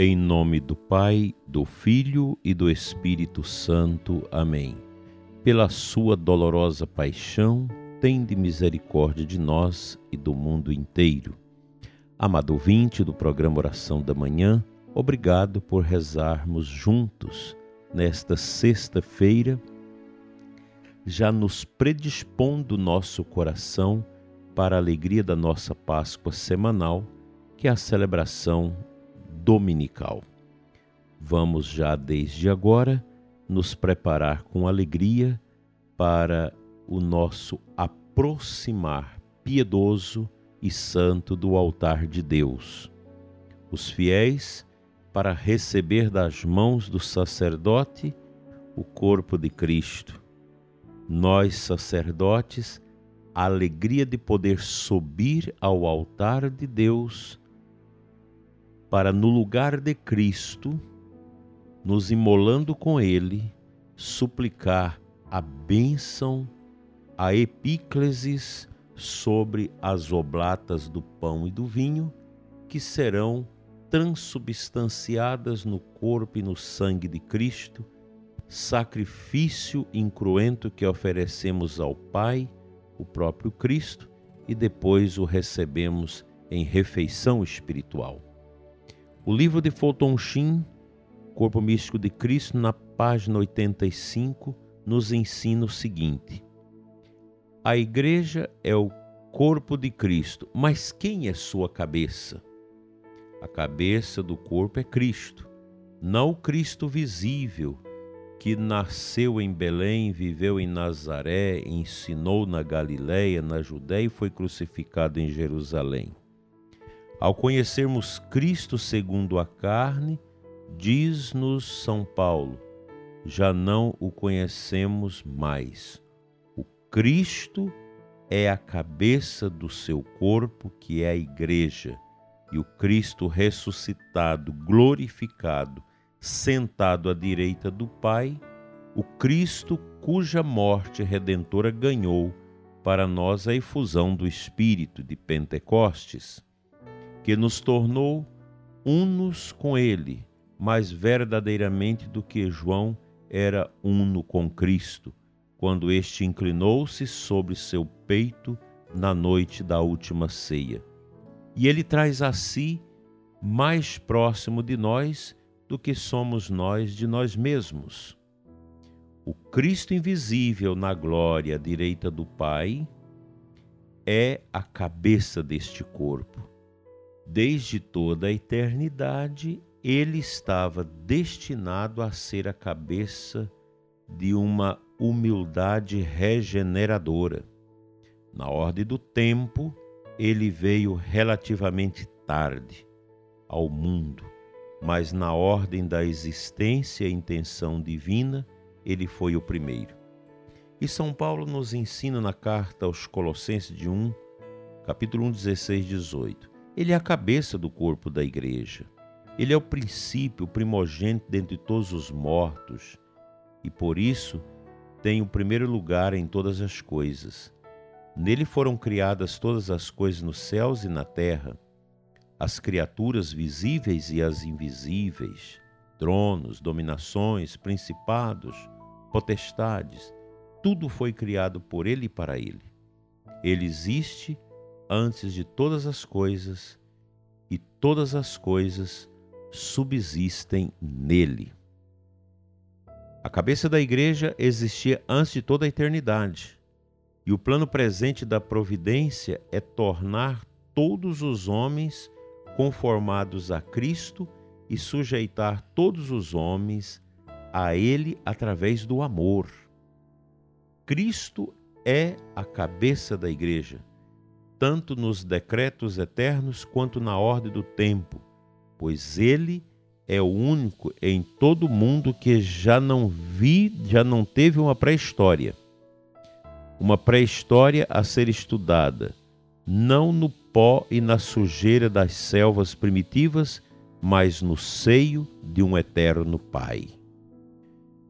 Em nome do Pai, do Filho e do Espírito Santo. Amém. Pela sua dolorosa paixão, tende misericórdia de nós e do mundo inteiro. Amado ouvinte do programa Oração da Manhã, obrigado por rezarmos juntos nesta sexta-feira, já nos predispondo nosso coração para a alegria da nossa Páscoa semanal, que é a celebração dominical. Vamos já desde agora nos preparar com alegria para o nosso aproximar piedoso e santo do altar de Deus. Os fiéis, para receber das mãos do sacerdote o corpo de Cristo. Nós, sacerdotes, a alegria de poder subir ao altar de Deus para, no lugar de Cristo, nos imolando com Ele, suplicar a bênção, a epíclesis sobre as oblatas do pão e do vinho, que serão transubstanciadas no corpo e no sangue de Cristo, sacrifício incruento que oferecemos ao Pai, o próprio Cristo, e depois o recebemos em refeição espiritual. O livro de Fulton Sheen, Corpo Místico de Cristo, na página 85, nos ensina o seguinte: A igreja é o corpo de Cristo, mas quem é sua cabeça? A cabeça do corpo é Cristo, não o Cristo visível, que nasceu em Belém, viveu em Nazaré, ensinou na Galiléia, na Judéia e foi crucificado em Jerusalém. Ao conhecermos Cristo segundo a carne, diz-nos São Paulo, já não o conhecemos mais. O Cristo é a cabeça do seu corpo, que é a Igreja, e o Cristo ressuscitado, glorificado, sentado à direita do Pai, o Cristo cuja morte redentora ganhou para nós a efusão do Espírito de Pentecostes que nos tornou unos com Ele, mais verdadeiramente do que João era uno com Cristo, quando este inclinou-se sobre seu peito na noite da última ceia. E ele traz a si mais próximo de nós do que somos nós de nós mesmos. O Cristo invisível na glória à direita do Pai é a cabeça deste corpo. Desde toda a eternidade, ele estava destinado a ser a cabeça de uma humildade regeneradora. Na ordem do tempo, ele veio relativamente tarde ao mundo, mas na ordem da existência e intenção divina, ele foi o primeiro. E São Paulo nos ensina na carta aos Colossenses de 1, capítulo 1, 16, 18 ele é a cabeça do corpo da igreja. Ele é o princípio, primogênito dentre todos os mortos, e por isso tem o primeiro lugar em todas as coisas. Nele foram criadas todas as coisas nos céus e na terra, as criaturas visíveis e as invisíveis, tronos, dominações, principados, potestades, tudo foi criado por ele e para ele. Ele existe antes de todas as coisas, e todas as coisas subsistem nele. A cabeça da igreja existia antes de toda a eternidade, e o plano presente da providência é tornar todos os homens conformados a Cristo e sujeitar todos os homens a Ele através do amor. Cristo é a cabeça da igreja tanto nos decretos eternos quanto na ordem do tempo, pois ele é o único em todo o mundo que já não vi, já não teve uma pré-história. Uma pré-história a ser estudada, não no pó e na sujeira das selvas primitivas, mas no seio de um eterno Pai.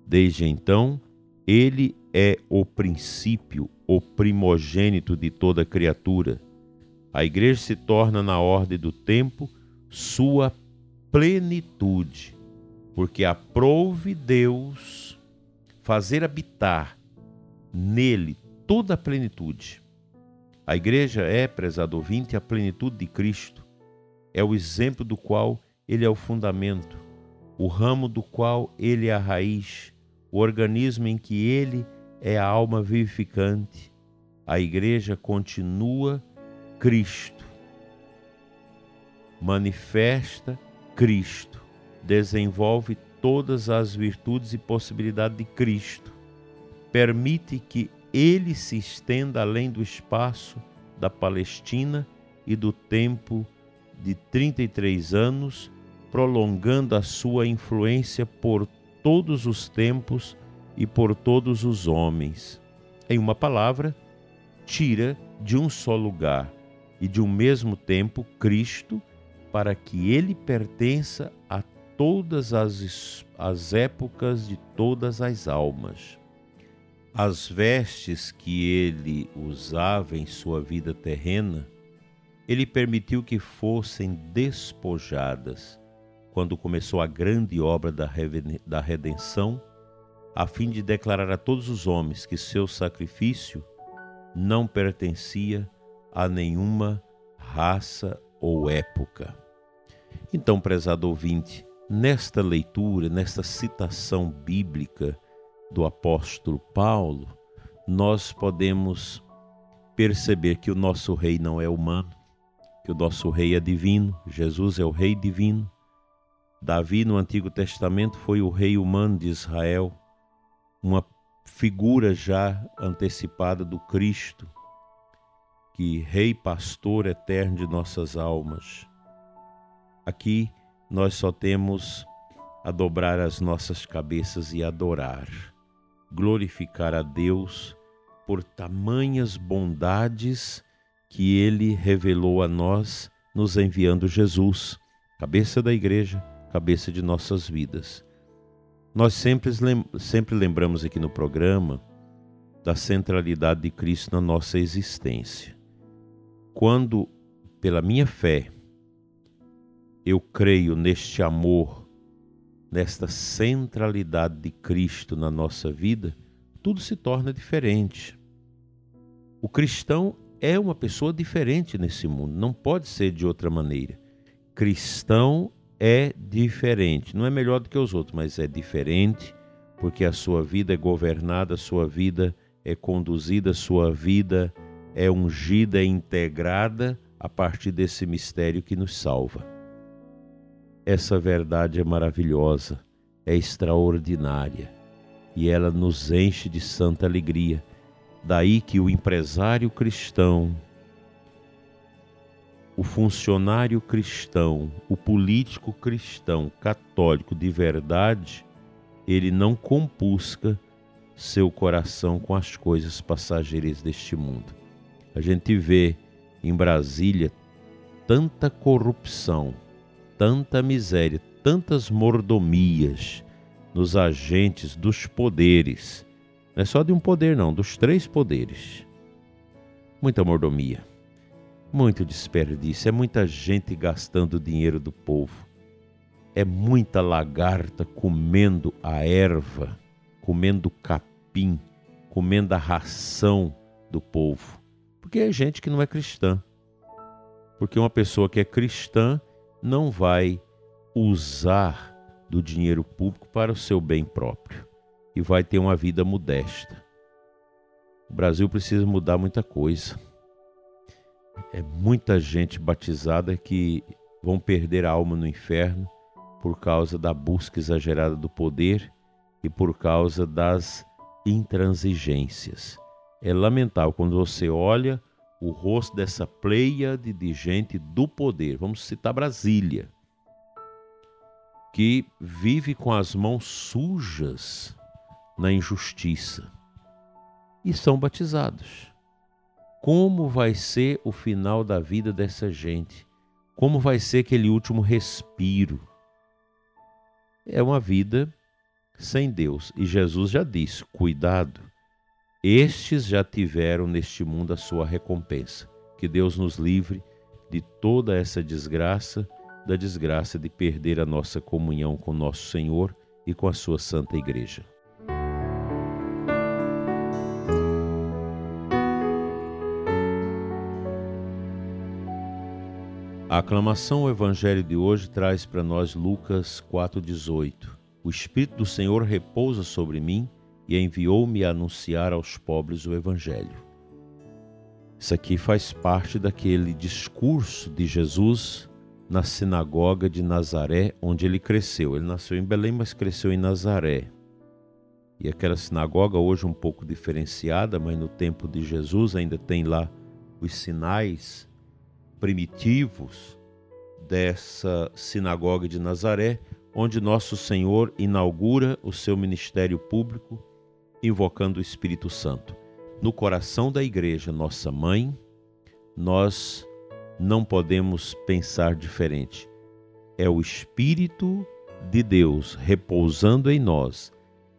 Desde então, ele é o princípio, o primogênito de toda criatura. A igreja se torna, na ordem do tempo, sua plenitude, porque aprouve Deus fazer habitar nele toda a plenitude. A igreja é, prezado ouvinte, a plenitude de Cristo. É o exemplo do qual ele é o fundamento, o ramo do qual ele é a raiz, o organismo em que ele é a alma vivificante. A igreja continua Cristo. Manifesta Cristo. Desenvolve todas as virtudes e possibilidades de Cristo. Permite que ele se estenda além do espaço da Palestina e do tempo de 33 anos, prolongando a sua influência por todos os tempos e por todos os homens. Em uma palavra, tira de um só lugar e de um mesmo tempo Cristo, para que ele pertença a todas as, as épocas de todas as almas. As vestes que ele usava em sua vida terrena, ele permitiu que fossem despojadas quando começou a grande obra da redenção, a fim de declarar a todos os homens que seu sacrifício não pertencia a nenhuma raça ou época. Então, prezado ouvinte, nesta leitura, nesta citação bíblica do apóstolo Paulo, nós podemos perceber que o nosso rei não é humano, que o nosso rei é divino, Jesus é o rei divino. Davi, no Antigo Testamento, foi o rei humano de Israel, uma figura já antecipada do Cristo, que rei pastor eterno de nossas almas. Aqui nós só temos a dobrar as nossas cabeças e adorar, glorificar a Deus por tamanhas bondades que ele revelou a nós, nos enviando Jesus, cabeça da igreja, cabeça de nossas vidas. Nós sempre, sempre lembramos aqui no programa da centralidade de Cristo na nossa existência. Quando, pela minha fé, eu creio neste amor, nesta centralidade de Cristo na nossa vida, tudo se torna diferente. O cristão é uma pessoa diferente nesse mundo, não pode ser de outra maneira. Cristão é diferente. Não é melhor do que os outros, mas é diferente porque a sua vida é governada, a sua vida é conduzida, a sua vida é ungida, é integrada a partir desse mistério que nos salva. Essa verdade é maravilhosa, é extraordinária e ela nos enche de santa alegria. Daí que o empresário cristão, o funcionário cristão, o político cristão, católico de verdade, ele não compusca seu coração com as coisas passageiras deste mundo. A gente vê em Brasília tanta corrupção, tanta miséria, tantas mordomias nos agentes dos poderes. Não é só de um poder, não, dos três poderes. Muita mordomia muito desperdício, é muita gente gastando o dinheiro do povo. É muita lagarta comendo a erva, comendo capim, comendo a ração do povo. Porque é gente que não é cristã. Porque uma pessoa que é cristã não vai usar do dinheiro público para o seu bem próprio e vai ter uma vida modesta. O Brasil precisa mudar muita coisa é muita gente batizada que vão perder a alma no inferno por causa da busca exagerada do poder e por causa das intransigências. É lamentável quando você olha o rosto dessa pleia de gente do poder. Vamos citar Brasília, que vive com as mãos sujas na injustiça e são batizados como vai ser o final da vida dessa gente? Como vai ser aquele último respiro? É uma vida sem Deus. E Jesus já disse: cuidado, estes já tiveram neste mundo a sua recompensa. Que Deus nos livre de toda essa desgraça, da desgraça de perder a nossa comunhão com nosso Senhor e com a sua Santa Igreja. A aclamação ao Evangelho de hoje traz para nós Lucas 4,18. O Espírito do Senhor repousa sobre mim e enviou-me a anunciar aos pobres o Evangelho. Isso aqui faz parte daquele discurso de Jesus na sinagoga de Nazaré, onde ele cresceu. Ele nasceu em Belém, mas cresceu em Nazaré. E aquela sinagoga, hoje um pouco diferenciada, mas no tempo de Jesus ainda tem lá os sinais primitivos dessa sinagoga de Nazaré, onde nosso Senhor inaugura o seu ministério público, invocando o Espírito Santo. No coração da igreja, nossa mãe, nós não podemos pensar diferente. É o Espírito de Deus repousando em nós,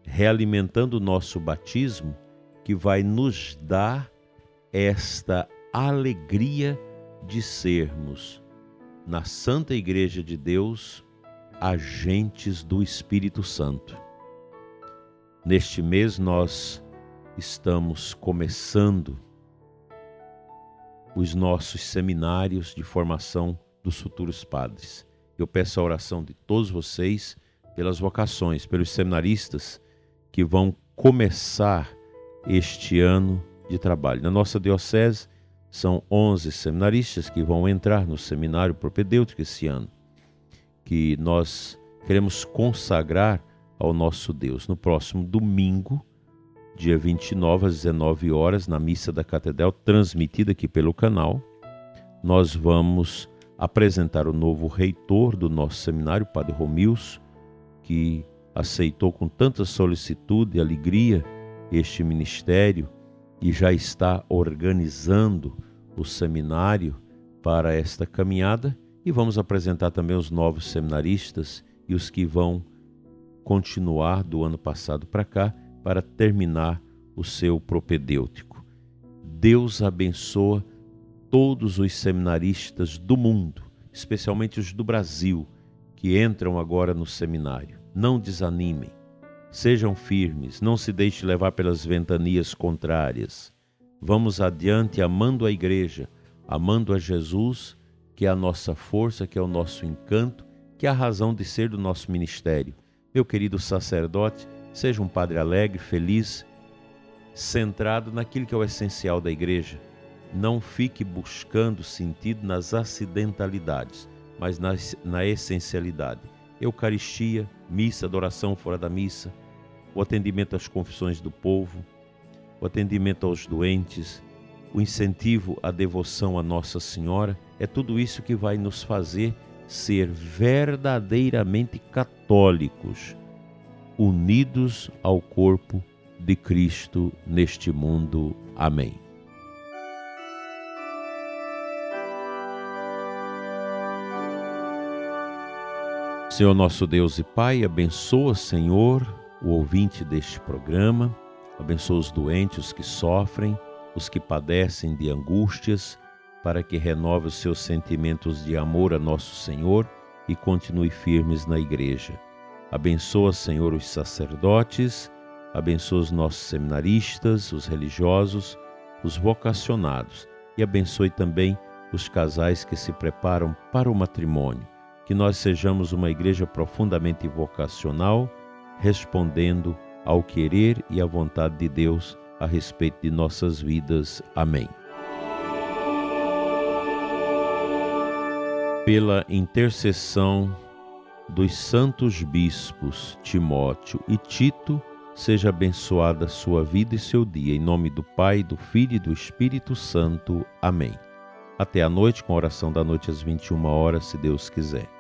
realimentando o nosso batismo, que vai nos dar esta alegria de sermos, na Santa Igreja de Deus, agentes do Espírito Santo. Neste mês nós estamos começando os nossos seminários de formação dos futuros padres. Eu peço a oração de todos vocês pelas vocações, pelos seminaristas que vão começar este ano de trabalho. Na nossa diocese, são 11 seminaristas que vão entrar no seminário propedêutico esse ano, que nós queremos consagrar ao nosso Deus. No próximo domingo, dia 29 às 19 horas, na missa da Catedral, transmitida aqui pelo canal, nós vamos apresentar o novo reitor do nosso seminário, Padre Romilson, que aceitou com tanta solicitude e alegria este ministério e já está organizando o seminário para esta caminhada e vamos apresentar também os novos seminaristas e os que vão continuar do ano passado para cá para terminar o seu propedêutico. Deus abençoa todos os seminaristas do mundo, especialmente os do Brasil, que entram agora no seminário. Não desanimem Sejam firmes, não se deixe levar pelas ventanias contrárias. Vamos adiante amando a igreja, amando a Jesus, que é a nossa força, que é o nosso encanto, que é a razão de ser do nosso ministério. Meu querido sacerdote, seja um padre alegre, feliz, centrado naquilo que é o essencial da igreja. Não fique buscando sentido nas acidentalidades, mas na, na essencialidade. Eucaristia, missa, adoração fora da missa, o atendimento às confissões do povo, o atendimento aos doentes, o incentivo à devoção a Nossa Senhora, é tudo isso que vai nos fazer ser verdadeiramente católicos, unidos ao corpo de Cristo neste mundo. Amém. Senhor nosso Deus e Pai, abençoa, Senhor, o ouvinte deste programa, abençoa os doentes, os que sofrem, os que padecem de angústias, para que renove os seus sentimentos de amor a nosso Senhor e continue firmes na igreja. Abençoa, Senhor, os sacerdotes, abençoa os nossos seminaristas, os religiosos, os vocacionados e abençoe também os casais que se preparam para o matrimônio que nós sejamos uma igreja profundamente vocacional, respondendo ao querer e à vontade de Deus a respeito de nossas vidas. Amém. Pela intercessão dos santos bispos Timóteo e Tito, seja abençoada sua vida e seu dia. Em nome do Pai, do Filho e do Espírito Santo. Amém. Até a noite, com a oração da noite às 21 horas, se Deus quiser.